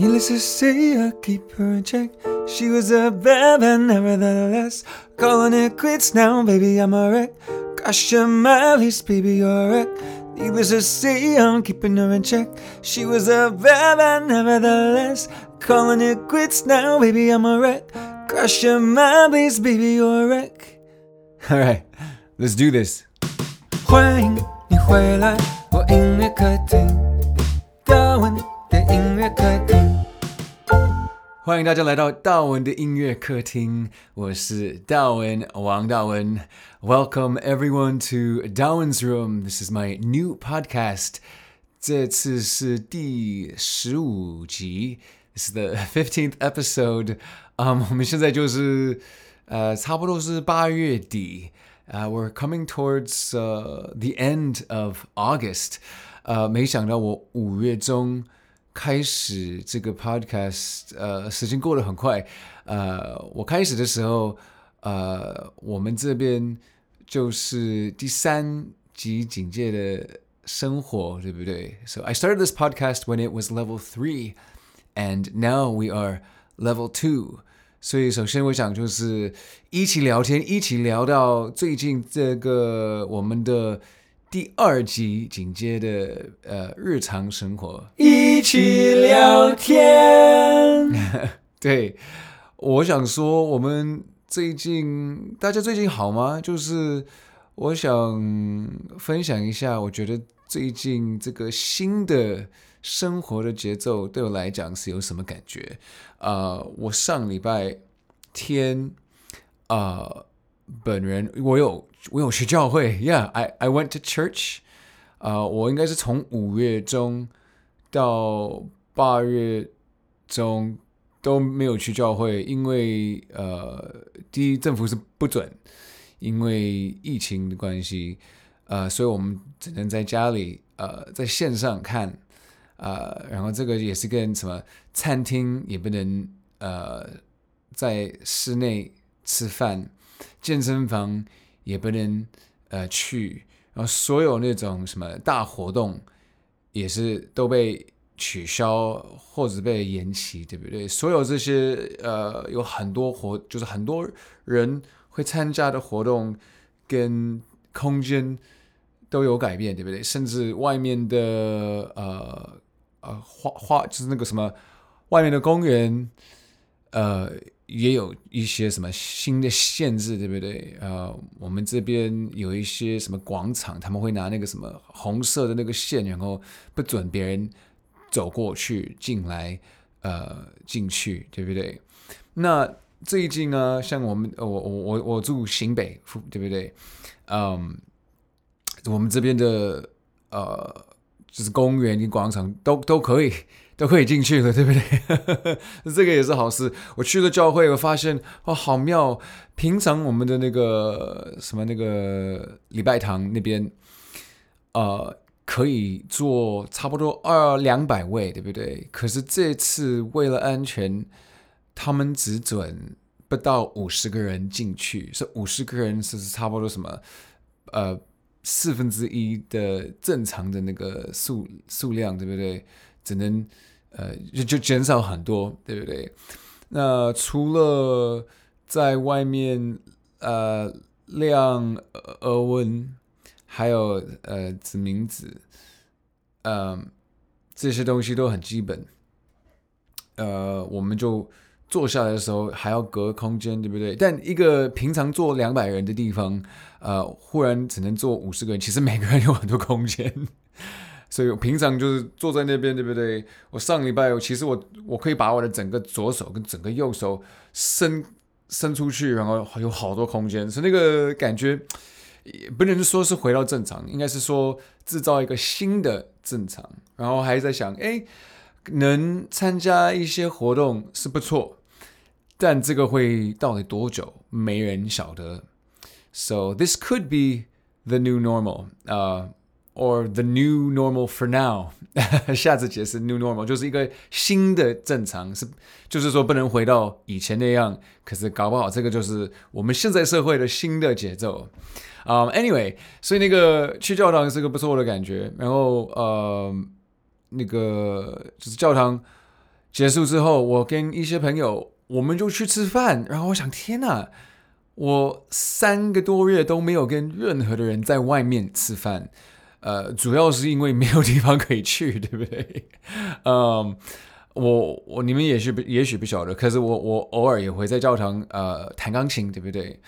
Needless to say, I keep her in check. She was a bad man, nevertheless. Calling it quits now, baby, I'm a wreck. Gosh, you're my least, baby, you're a wreck. Needless to say, I'm keeping her in check. She was a bad man, nevertheless. Calling it quits now, baby, I'm a wreck. Gosh, you're my least, baby, you're a wreck. Alright, let's do this. 欢迎你回来，我音乐客厅，大文 的音乐客厅。欢迎大家来到大文的音乐客厅，我是大文王大文。Welcome everyone to Dawen's Room. This is my new podcast. 这次是第十五集。This is the fifteenth episode. Um, 我们现在就是呃，差不多是八月底。Uh, we're coming towards uh, the end of August. 呃，没想到我五月中 开始这个 podcast，呃，时间过得很快。呃，我开始的时候，呃，我们这边就是第三级警戒的生活，对不对？So I started this podcast when it was level three, and now we are level two. 所以，首先我想就是一起聊天，一起聊到最近这个我们的第二级警戒的呃日常生活，一一起聊天。对，我想说，我们最近大家最近好吗？就是我想分享一下，我觉得最近这个新的。生活的节奏对我来讲是有什么感觉？啊、我上礼拜天啊本人我有我有去教会，Yeah，I I went to church。啊，我应该是从五月中到八月中都没有去教会，因为呃，第一政府是不准，因为疫情的关系，呃，所以我们只能在家里呃在线上看。呃，然后这个也是跟什么餐厅也不能呃在室内吃饭，健身房也不能呃去，然后所有那种什么大活动也是都被取消或者被延期，对不对？所有这些呃有很多活，就是很多人会参加的活动跟空间都有改变，对不对？甚至外面的呃。呃，花花就是那个什么，外面的公园，呃，也有一些什么新的限制，对不对？呃，我们这边有一些什么广场，他们会拿那个什么红色的那个线，然后不准别人走过去、进来、呃，进去，对不对？那最近呢，像我们，我我我我住新北，对不对？嗯，我们这边的呃。就是公园跟广场都都可以都可以进去了，对不对？这个也是好事。我去了教会，我发现哦，好妙。平常我们的那个什么那个礼拜堂那边，呃，可以坐差不多二两百位，对不对？可是这次为了安全，他们只准不到五十个人进去。是五十个人，是差不多什么？呃。四分之一的正常的那个数数量，对不对？只能呃就就减少很多，对不对？那除了在外面呃量额温，还有呃指名字，嗯、这些东西都很基本。呃，我们就。坐下来的时候还要隔空间，对不对？但一个平常坐两百人的地方，呃，忽然只能坐五十个人，其实每个人有很多空间，所以我平常就是坐在那边，对不对？我上礼拜，其实我我可以把我的整个左手跟整个右手伸伸出去，然后有好多空间，所以那个感觉也不能说是回到正常，应该是说制造一个新的正常。然后还在想，哎，能参加一些活动是不错。但这个会到底多久，没人晓得。So this could be the new normal, uh, or the new normal for now. 下次解释 new normal 就是一个新的正常，是就是说不能回到以前那样。可是搞不好这个就是我们现在社会的新的节奏。Um, anyway，所以那个去教堂是个不错的感觉。然后呃，那个就是教堂。结束之后，我跟一些朋友，我们就去吃饭。然后我想，天哪，我三个多月都没有跟任何的人在外面吃饭。呃，主要是因为没有地方可以去，对不对？嗯，我我你们也许不也许不晓得，可是我我偶尔也会在教堂呃弹钢琴，对不对？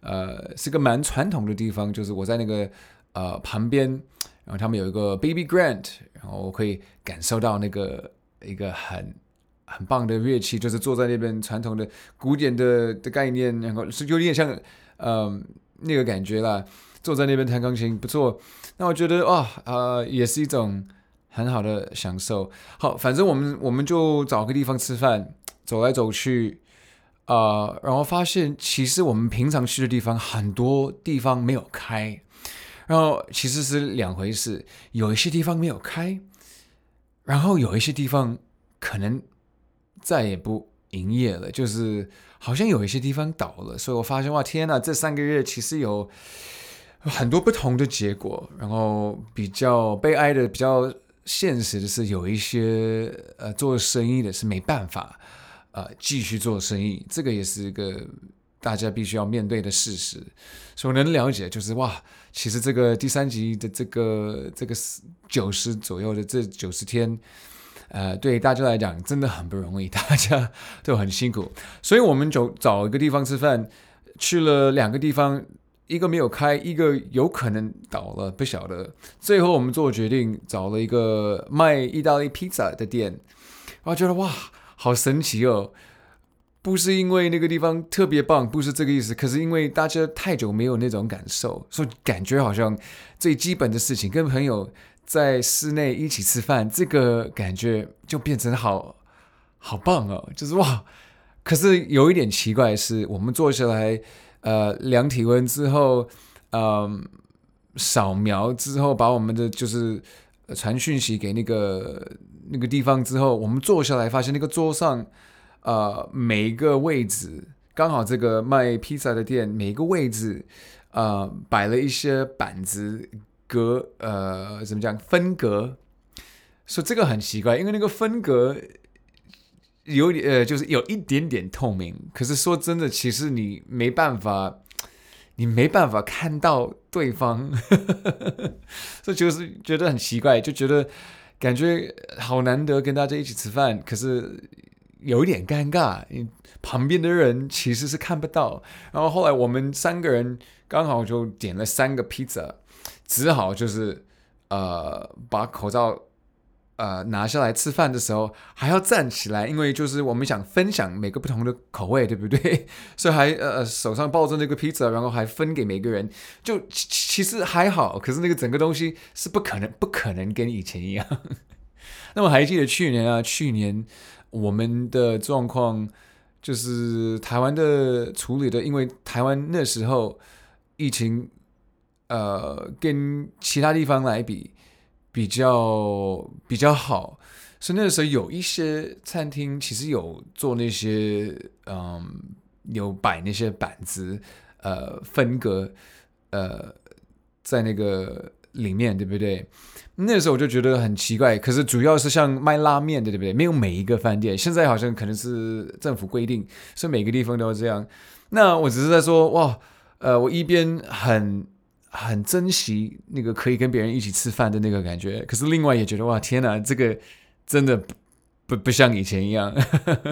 呃，是个蛮传统的地方，就是我在那个呃旁边，然后他们有一个 baby grand，然后我可以感受到那个一个很很棒的乐器，就是坐在那边传统的古典的的概念，然后是有点像嗯、那个感觉啦。坐在那边弹钢琴不错，那我觉得哇，呃，也是一种很好的享受。好，反正我们我们就找个地方吃饭，走来走去，啊、然后发现其实我们平常去的地方很多地方没有开，然后其实是两回事，有一些地方没有开，然后有一些地方可能再也不营业了，就是好像有一些地方倒了，所以我发现哇，天呐，这三个月其实有。很多不同的结果，然后比较悲哀的、比较现实的是，有一些呃做生意的是没办法呃继续做生意，这个也是一个大家必须要面对的事实。所能了解，就是哇，其实这个第三集的这个这个九十左右的这九十天，呃，对大家来讲真的很不容易，大家都很辛苦，所以我们就找一个地方吃饭，去了两个地方。一个没有开，一个有可能倒了，不晓得。最后我们做决定，找了一个卖意大利披萨的店。然后觉得哇，好神奇哦！不是因为那个地方特别棒，不是这个意思。可是因为大家太久没有那种感受，所以感觉好像最基本的事情，跟朋友在室内一起吃饭，这个感觉就变成好好棒哦！就是哇，可是有一点奇怪是，我们坐下来。呃，量体温之后，嗯、呃，扫描之后，把我们的就是传讯息给那个那个地方之后，我们坐下来发现那个桌上，呃，每一个位置刚好这个卖披萨的店每一个位置，呃，摆了一些板子隔，呃，怎么讲分隔，说这个很奇怪，因为那个分隔。有点呃，就是有一点点透明，可是说真的，其实你没办法，你没办法看到对方，这就是觉得很奇怪，就觉得感觉好难得跟大家一起吃饭，可是有一点尴尬，旁边的人其实是看不到。然后后来我们三个人刚好就点了三个披萨，只好就是呃把口罩。呃，拿下来吃饭的时候还要站起来，因为就是我们想分享每个不同的口味，对不对？所以还呃手上抱着那个披萨，然后还分给每个人，就其其实还好。可是那个整个东西是不可能，不可能跟以前一样。那么还记得去年啊，去年我们的状况就是台湾的处理的，因为台湾那时候疫情，呃，跟其他地方来比。比较比较好，所以那个时候有一些餐厅其实有做那些，嗯，有摆那些板子，呃，分隔，呃，在那个里面，对不对？那个时候我就觉得很奇怪。可是主要是像卖拉面的，对不对？没有每一个饭店，现在好像可能是政府规定，所以每个地方都要这样。那我只是在说，哇，呃，我一边很。很珍惜那个可以跟别人一起吃饭的那个感觉，可是另外也觉得哇，天哪，这个真的不不像以前一样，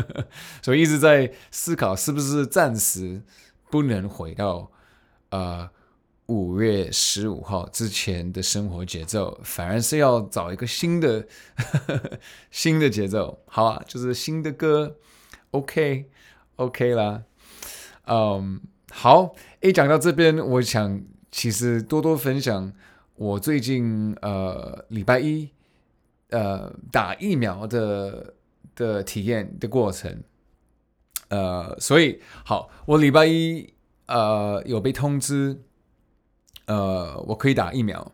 所以一直在思考是不是暂时不能回到呃五月十五号之前的生活节奏，反而是要找一个新的 新的节奏。好啊，就是新的歌，OK OK 啦，嗯，好，一讲到这边，我想。其实多多分享我最近呃礼拜一呃打疫苗的的体验的过程，呃，所以好，我礼拜一呃有被通知，呃，我可以打疫苗，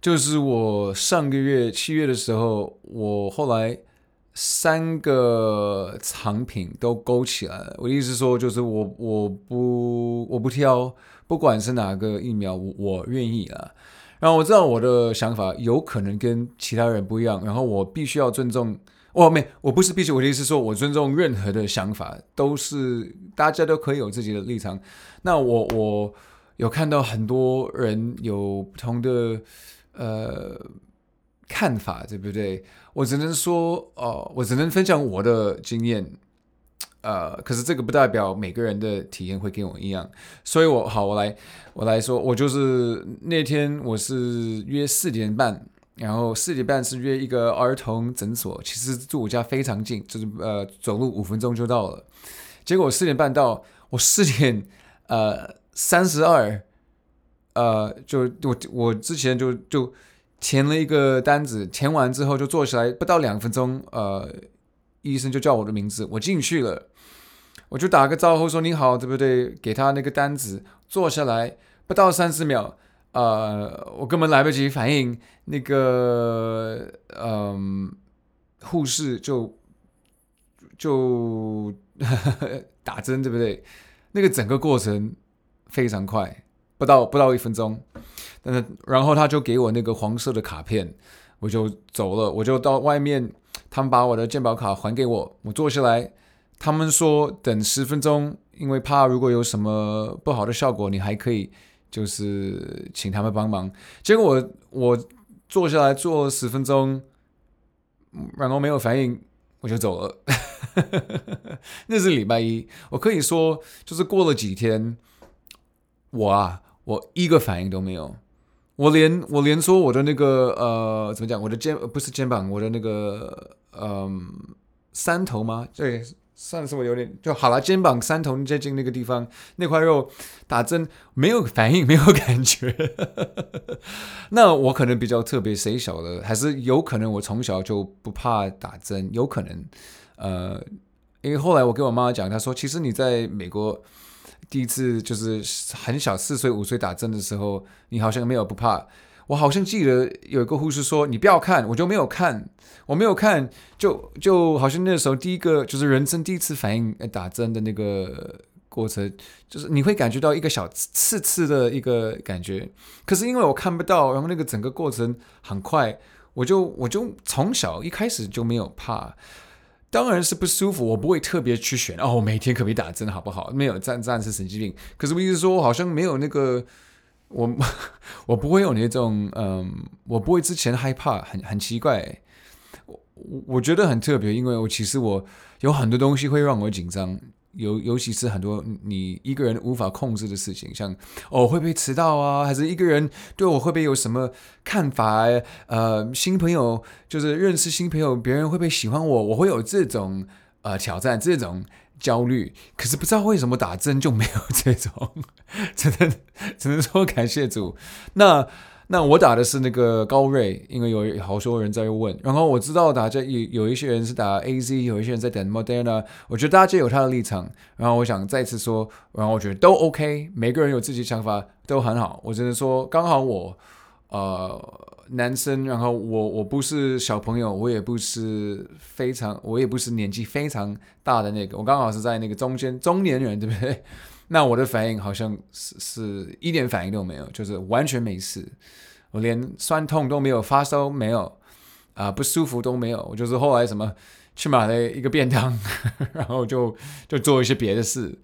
就是我上个月七月的时候，我后来三个产品都勾起来了。我的意思说，就是我我不我不挑。不管是哪个疫苗，我我愿意啊。然后我知道我的想法有可能跟其他人不一样，然后我必须要尊重，我没，我不是必须，我的意思是说，我尊重任何的想法，都是大家都可以有自己的立场。那我我有看到很多人有不同的呃看法，对不对？我只能说，哦、呃，我只能分享我的经验，呃，可是这个不代表每个人的体验会跟我一样。所以我好，我来我来说，我就是那天我是约四点半。然后四点半是约一个儿童诊所，其实住我家非常近，就是呃走路五分钟就到了。结果四点半到，我四点呃三十二，呃就我我之前就就填了一个单子，填完之后就坐下来，不到两分钟，呃医生就叫我的名字，我进去了，我就打个招呼说你好，对不对？给他那个单子，坐下来不到三十秒。呃，我根本来不及反应，那个嗯、护士就就打针，对不对？那个整个过程非常快，不到不到一分钟。但是然后他就给我那个黄色的卡片，我就走了，我就到外面，他们把我的健保卡还给我，我坐下来，他们说等十分钟，因为怕如果有什么不好的效果，你还可以。就是请他们帮忙，结果我我坐下来坐十分钟，然后没有反应，我就走了。那是礼拜一，我可以说就是过了几天，我啊，我一个反应都没有，我连我连说我的那个呃怎么讲，我的肩不是肩膀，我的那个嗯、三头吗？对。上次我有点就好了，肩膀三头接近那个地方那块肉打针没有反应，没有感觉。那我可能比较特别，谁晓得？还是有可能我从小就不怕打针，有可能。呃，因为后来我跟我妈妈讲，她说其实你在美国第一次就是很小四岁五岁打针的时候，你好像没有不怕。我好像记得有一个护士说：“你不要看。”我就没有看，我没有看，就就好像那时候第一个就是人生第一次反应打针的那个过程，就是你会感觉到一个小刺刺的一个感觉。可是因为我看不到，然后那个整个过程很快，我就我就从小一开始就没有怕。当然是不舒服，我不会特别去选哦，每天可不可以打针好不好？没有，这样是神经病。可是我意思说，好像没有那个。我 我不会有那种嗯，我不会之前害怕，很很奇怪。我我觉得很特别，因为我其实我有很多东西会让我紧张，尤尤其是很多你一个人无法控制的事情，像哦会不会迟到啊，还是一个人对我会不会有什么看法？呃，新朋友就是认识新朋友，别人会不会喜欢我？我会有这种呃挑战，这种。焦虑，可是不知道为什么打针就没有这种，只能只能说感谢主。那那我打的是那个高瑞，因为有好多人在问。然后我知道大家有有一些人是打 AZ，有一些人在等 Moderna。我觉得大家有他的立场。然后我想再次说，然后我觉得都 OK，每个人有自己想法都很好。我只能说，刚好我呃。男生，然后我我不是小朋友，我也不是非常，我也不是年纪非常大的那个，我刚好是在那个中间中年人，对不对？那我的反应好像是是一点反应都没有，就是完全没事，我连酸痛都没有，发烧没有，啊、不舒服都没有，我就是后来什么去买了一个便当，然后就就做一些别的事，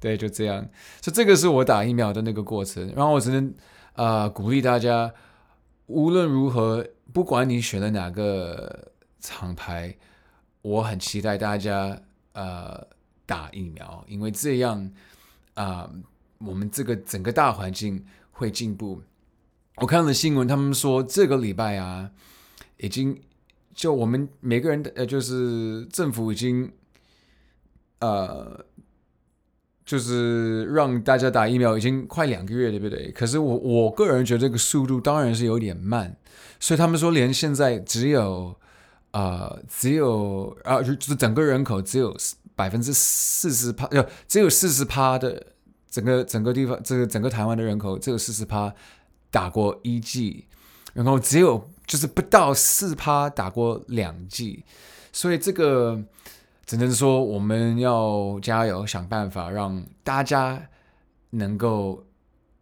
对，就这样，所以这个是我打疫苗的那个过程，然后我只能啊、鼓励大家。无论如何，不管你选了哪个厂牌，我很期待大家呃打疫苗，因为这样啊、我们这个整个大环境会进步。我看了新闻，他们说这个礼拜啊，已经就我们每个人的呃，就是政府已经呃。就是让大家打疫苗已经快两个月，对不对？可是我我个人觉得这个速度当然是有点慢，所以他们说连现在只有啊、呃、只有啊就是整个人口只有百分之四十趴，只有四十趴的整个整个地方这个整个台湾的人口只有四十趴打过一剂，然后只有就是不到四趴打过两剂，所以这个。只能说我们要加油，想办法让大家能够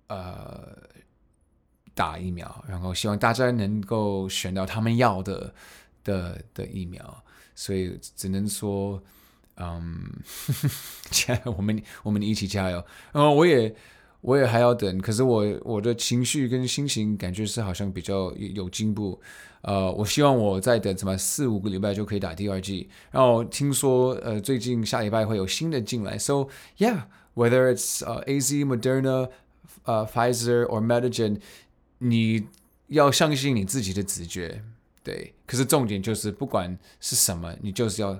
呃打疫苗，然后希望大家能够选到他们要的的的疫苗。所以只能说，嗯，加油，我们我们一起加油。然后我也我也还要等，可是我我的情绪跟心情感觉是好像比较有进步。呃，我希望我再等什么四五个礼拜就可以打第二剂。然后听说呃最近下礼拜会有新的进来，so yeah，whether it's 呃 AZ Moderna。呃、uh，Pfizer or Medigen，你要相信你自己的直觉，对。可是重点就是，不管是什么，你就是要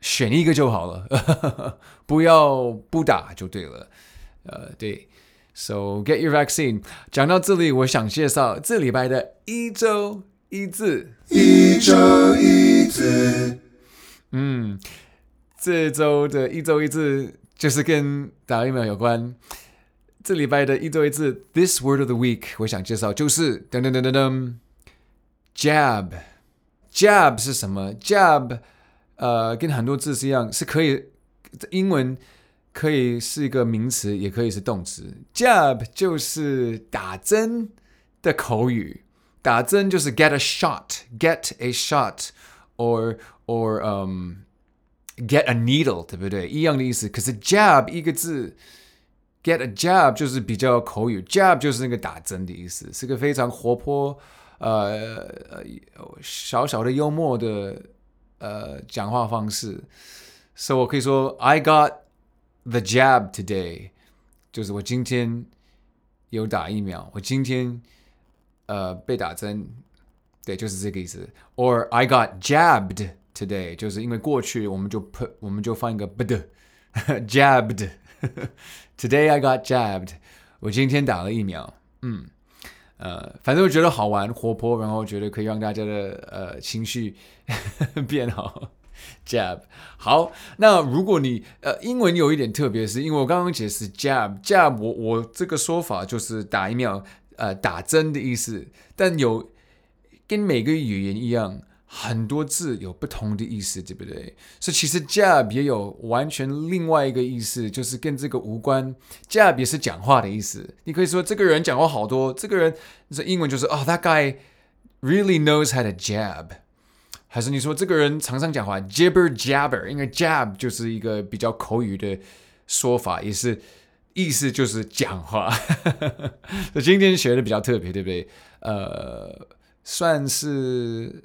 选一个就好了，不要不打就对了。呃，对。So get your vaccine。讲到这里，我想介绍这礼拜的一周一字。一周一字。嗯，这周的一周一字就是跟打疫苗有关。这礼拜的一周一字，This word of the week，我想介绍就是噔噔噔噔噔，jab。jab 是什么？jab，呃，跟很多字是一样，是可以，英文可以是一个名词，也可以是动词。jab 就是打针的口语，打针就是 get a shot，get a shot，or or um get a needle，对不对？一样的意思。可是 jab 一个字。Get a jab 就是比较口语，jab 就是那个打针的意思，是个非常活泼、呃小小的幽默的呃讲话方式。所以我可以说，I got the jab today，就是我今天有打疫苗，我今天呃被打针，对，就是这个意思。Or I got jabbed today，就是因为过去我们就 put 我们就放一个 bd，jabbed。Today I got jabbed。我今天打了疫苗。嗯，呃，反正我觉得好玩、活泼，然后觉得可以让大家的呃情绪 变好。Jab。好，那如果你呃英文有一点特别，是因为我刚刚解释 jab，jab 我我这个说法就是打疫苗呃打针的意思，但有跟每个语言一样。很多字有不同的意思，对不对？所以其实 jab 也有完全另外一个意思，就是跟这个无关。jab 也是讲话的意思。你可以说这个人讲话好多，这个人这英文就是哦，that guy really knows how to jab。还是你说这个人常常讲话 jibber jabber，因为 jab 就是一个比较口语的说法，也是意思就是讲话。所以今天学的比较特别，对不对？呃，算是。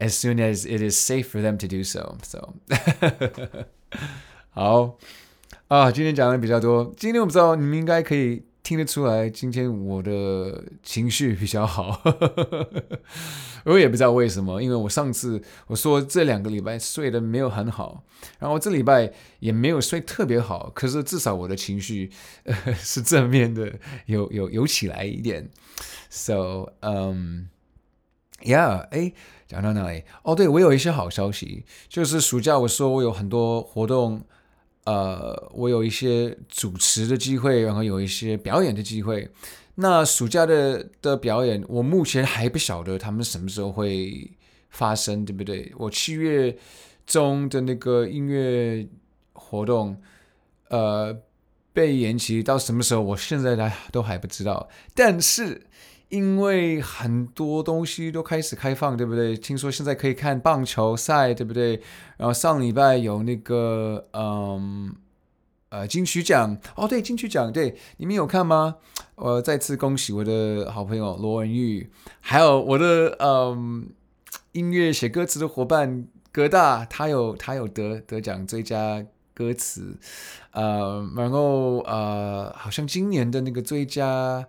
As soon as it is safe for them to do so, so 好啊，今天讲的比较多。今天我不知道你们应该可以听得出来，今天我的情绪比较好。我也不知道为什么，因为我上次我说这两个礼拜睡得没有很好，然后这礼拜也没有睡特别好，可是至少我的情绪、呃、是正面的，有有有起来一点。So, um, yeah，哎。讲到哪里？哦，对，我有一些好消息，就是暑假我说我有很多活动，呃，我有一些主持的机会，然后有一些表演的机会。那暑假的的表演，我目前还不晓得他们什么时候会发生，对不对？我七月中的那个音乐活动，呃，被延期到什么时候？我现在还都还不知道，但是。因为很多东西都开始开放，对不对？听说现在可以看棒球赛，对不对？然后上礼拜有那个，嗯，呃，金曲奖，哦，对，金曲奖，对，你们有看吗？我再次恭喜我的好朋友罗文玉，还有我的，嗯，音乐写歌词的伙伴葛大，他有他有得得奖最佳歌词，呃，然后呃，好像今年的那个最佳。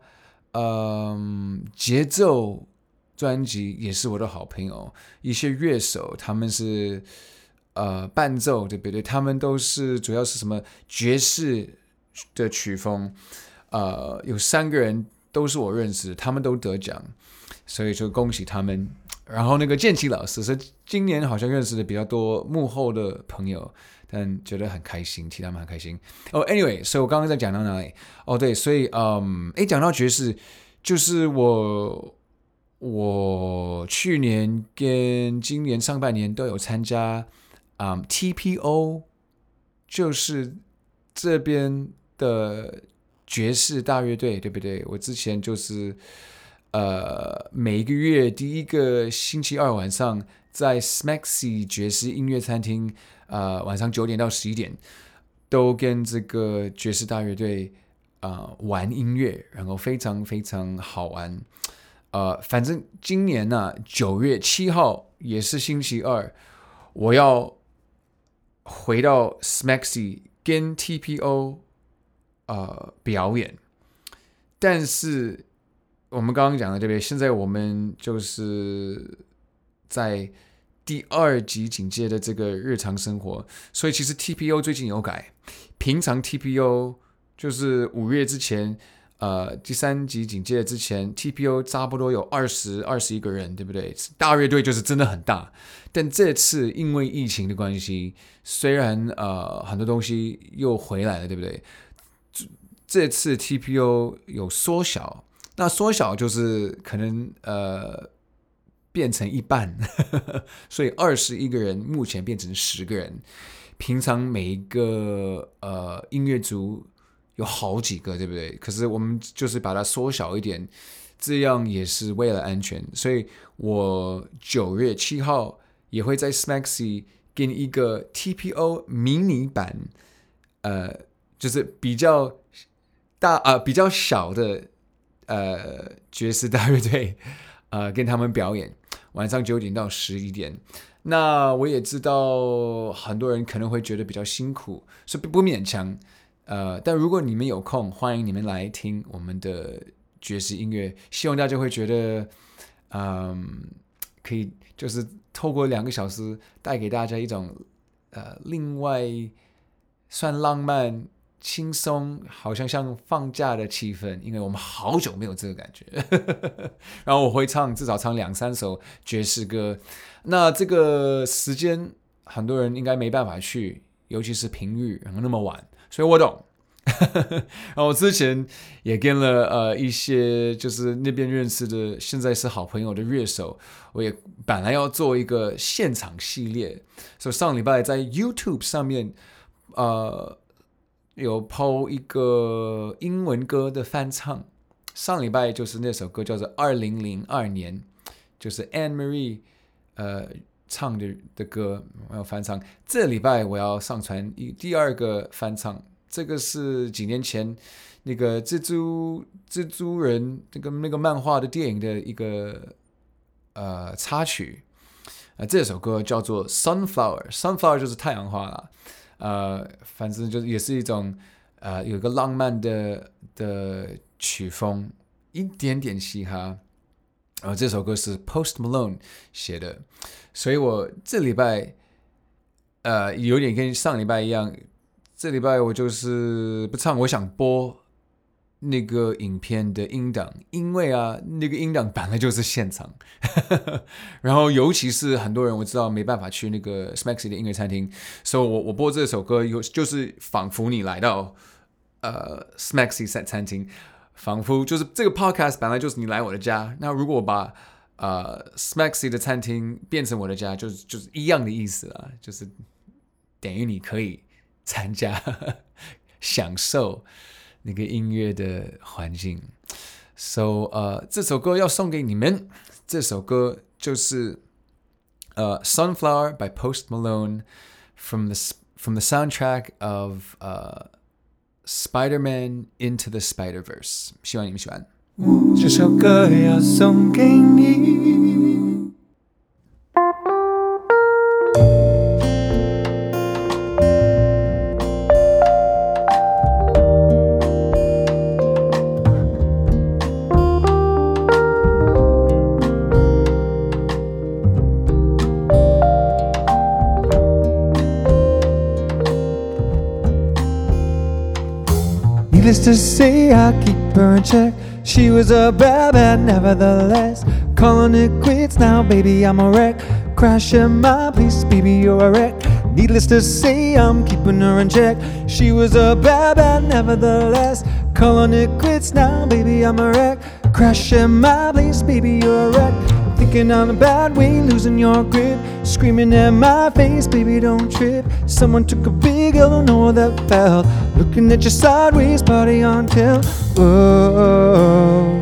嗯，节奏专辑也是我的好朋友，一些乐手他们是呃伴奏，对不对？他们都是主要是什么爵士的曲风，呃，有三个人都是我认识，他们都得奖，所以就恭喜他们。然后那个建奇老师是今年好像认识的比较多幕后的朋友，但觉得很开心，替他们很开心。哦、，anyway，所以我刚刚在讲到哪里？哦、oh，对，所以嗯，诶，讲到爵士，就是我我去年跟今年上半年都有参加，嗯，TPO，就是这边的爵士大乐队，对不对？我之前就是。呃，每个月第一个星期二晚上，在 Smaxy 爵士音乐餐厅，呃，晚上九点到十一点，都跟这个爵士大乐队啊、呃、玩音乐，然后非常非常好玩。呃，反正今年呢、啊，九月七号也是星期二，我要回到 Smaxy 跟 TPO 呃表演，但是。我们刚刚讲的对不对？现在我们就是在第二级警戒的这个日常生活，所以其实 TPO 最近有改。平常 TPO 就是五月之前，呃，第三级警戒之前，TPO 差不多有二十二十一个人，对不对？大乐队就是真的很大。但这次因为疫情的关系，虽然呃很多东西又回来了，对不对？这这次 TPO 有缩小。那缩小就是可能呃变成一半，呵呵，所以二十一个人目前变成十个人。平常每一个呃音乐组有好几个，对不对？可是我们就是把它缩小一点，这样也是为了安全。所以我九月七号也会在 Smaxy 给你一个 TPO 迷你版，呃，就是比较大啊、呃，比较小的。呃，爵士大乐队，呃，跟他们表演，晚上九点到十一点。那我也知道很多人可能会觉得比较辛苦，所以不勉强。呃，但如果你们有空，欢迎你们来听我们的爵士音乐。希望大家会觉得，嗯、可以就是透过两个小时带给大家一种呃，另外算浪漫。轻松，好像像放假的气氛，因为我们好久没有这个感觉。然后我会唱，至少唱两三首爵士歌。那这个时间，很多人应该没办法去，尤其是平日，然后那么晚，所以我懂。然后我之前也跟了呃一些就是那边认识的，现在是好朋友的乐手，我也本来要做一个现场系列，所以上礼拜在 YouTube 上面，呃。有 PO 一个英文歌的翻唱，上礼拜就是那首歌叫做《二零零二年》，就是 Anne Marie 呃唱的的歌，我要翻唱。这礼拜我要上传一第二个翻唱，这个是几年前那个蜘蛛蜘蛛人那个那个漫画的电影的一个呃插曲，啊、呃，这首歌叫做 Sunflower，Sunflower 就是太阳花了。呃，反正就是也是一种，呃，有一个浪漫的的曲风，一点点嘻哈。然后这首歌是 Post Malone 写的，所以我这礼拜，呃，有点跟上礼拜一样，这礼拜我就是不唱，我想播。那个影片的音档，因为啊，那个音档本来就是现场，然后尤其是很多人我知道没办法去那个 Smaxy 的音乐餐厅，所以我我播这首歌有就是仿佛你来到呃 Smaxy 餐餐厅，仿佛就是这个 Podcast 本来就是你来我的家，那如果我把呃 Smaxy 的餐厅变成我的家，就是就是一样的意思啊，就是等于你可以参加 享受。那个音乐的环境，so 呃，这首歌要送给你们。这首歌就是呃，《Sunflower》by Post Malone from the from the soundtrack of 呃，《Spider-Man Into the Spider-Verse》。希望你们喜欢。这首歌要送给你。 Needless to say, I keep her in check. She was a bad, bad, nevertheless. Calling it quits now, baby, I'm a wreck. Crashing my place, baby, you're a wreck. Needless to say, I'm keeping her in check. She was a bad, bad, nevertheless. Calling it quits now, baby, I'm a wreck. Crashing my place, baby, you're a wreck. Thinking I'm a bad way, losing your grip. Screaming at my face, baby, don't trip. Someone took a big L, know that felt. Looking at you sideways, body on tilt. Whoa,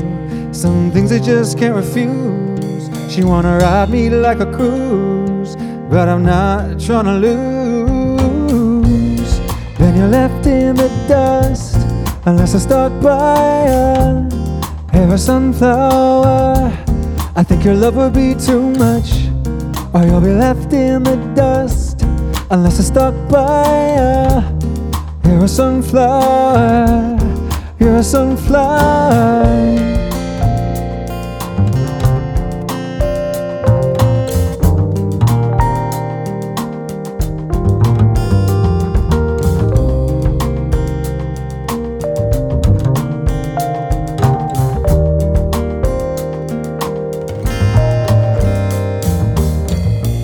some things I just can't refuse. She wanna ride me like a cruise, but I'm not trying to lose. Then you're left in the dust, unless I stuck by a hair a sunflower. I think your love would be too much, or you'll be left in the dust unless I stuck by you. You're a sunflower, you're a sunflower.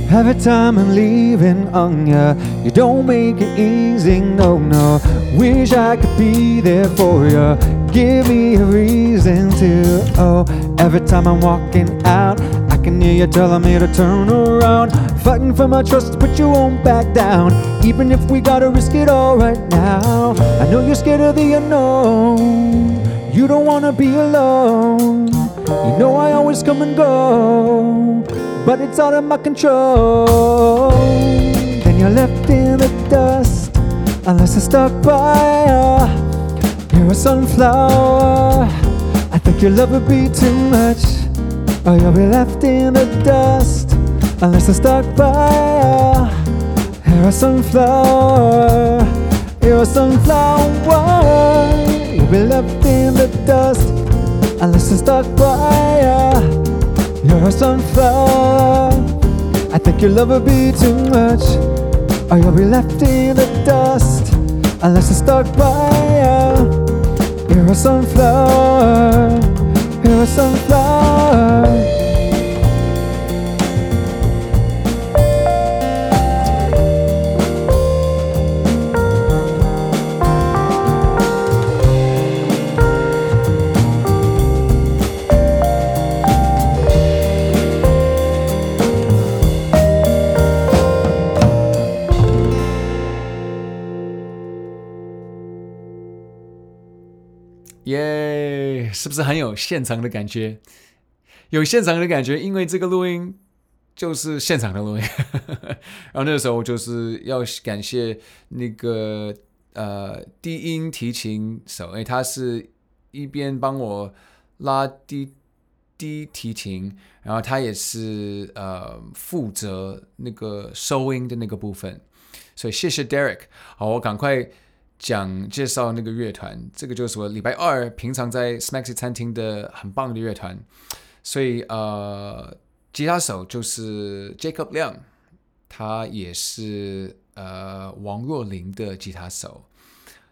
Every time I'm leaving on ya, you don't make it easy, no, no. Wish I could be there for you. Give me a reason to. Oh, every time I'm walking out, I can hear you telling me to turn around. Fighting for my trust, but you won't back down. Even if we gotta risk it all right now. I know you're scared of the unknown. You don't wanna be alone. You know I always come and go but it's out of my control. You're left in the dust, unless I stuck by you. You're a sunflower. I think your love would be too much, or you'll be left in the dust, unless I stuck by you. You're a sunflower. You're a sunflower. You'll be left in the dust, unless I stuck by you. You're a sunflower. I think your love would be too much, or you'll be left in the dust unless it's stuck by you. You're a sunflower. You're a sunflower. 是很有现场的感觉？有现场的感觉，因为这个录音就是现场的录音。然后那个时候就是要感谢那个呃低音提琴手，哎，他是一边帮我拉低低提琴，然后他也是呃负责那个收音的那个部分，所以谢谢 Derek。好，我赶快。讲介绍那个乐团，这个就是我礼拜二平常在 Smaxy 餐厅的很棒的乐团，所以呃，吉他手就是 Jacob 亮，他也是呃王若琳的吉他手，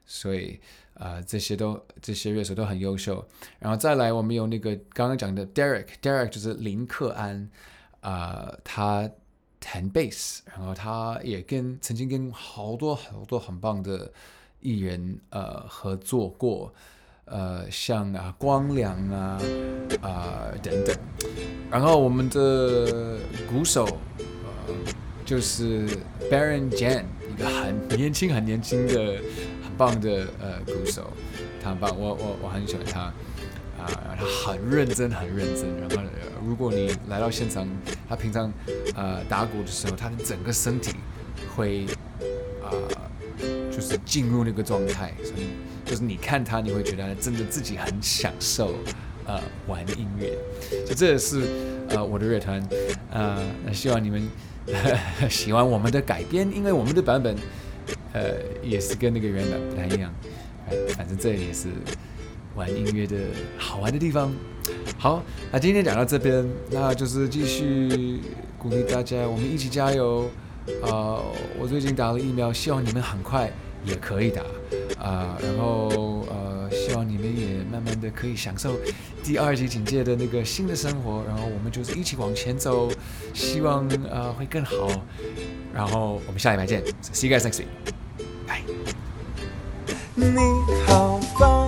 所以呃这些都这些乐手都很优秀，然后再来我们有那个刚刚讲的 Derek，Derek 就是林克安，呃，他弹贝斯，然后他也跟曾经跟好多好多很棒的。艺人呃合作过，呃像啊光良啊啊、等等，然后我们的鼓手呃就是 Baron Jan，一个很年轻很年轻的很棒的呃鼓手，他很棒，我我我很喜欢他啊、他很认真很认真，然后、如果你来到现场，他平常呃打鼓的时候，他的整个身体会。就是进入那个状态，所以就是你看他，你会觉得真的自己很享受，呃，玩音乐。就这也是呃我的乐团，呃，希望你们 喜欢我们的改编，因为我们的版本，呃，也是跟那个原版不太一样。反正这也是玩音乐的好玩的地方。好，那今天讲到这边，那就是继续鼓励大家，我们一起加油。呃，我最近打了疫苗，希望你们很快。也可以的，啊、呃，然后呃，希望你们也慢慢的可以享受第二级警戒的那个新的生活，然后我们就是一起往前走，希望呃会更好。然后我们下礼拜见，See you guys next week，拜。你好棒。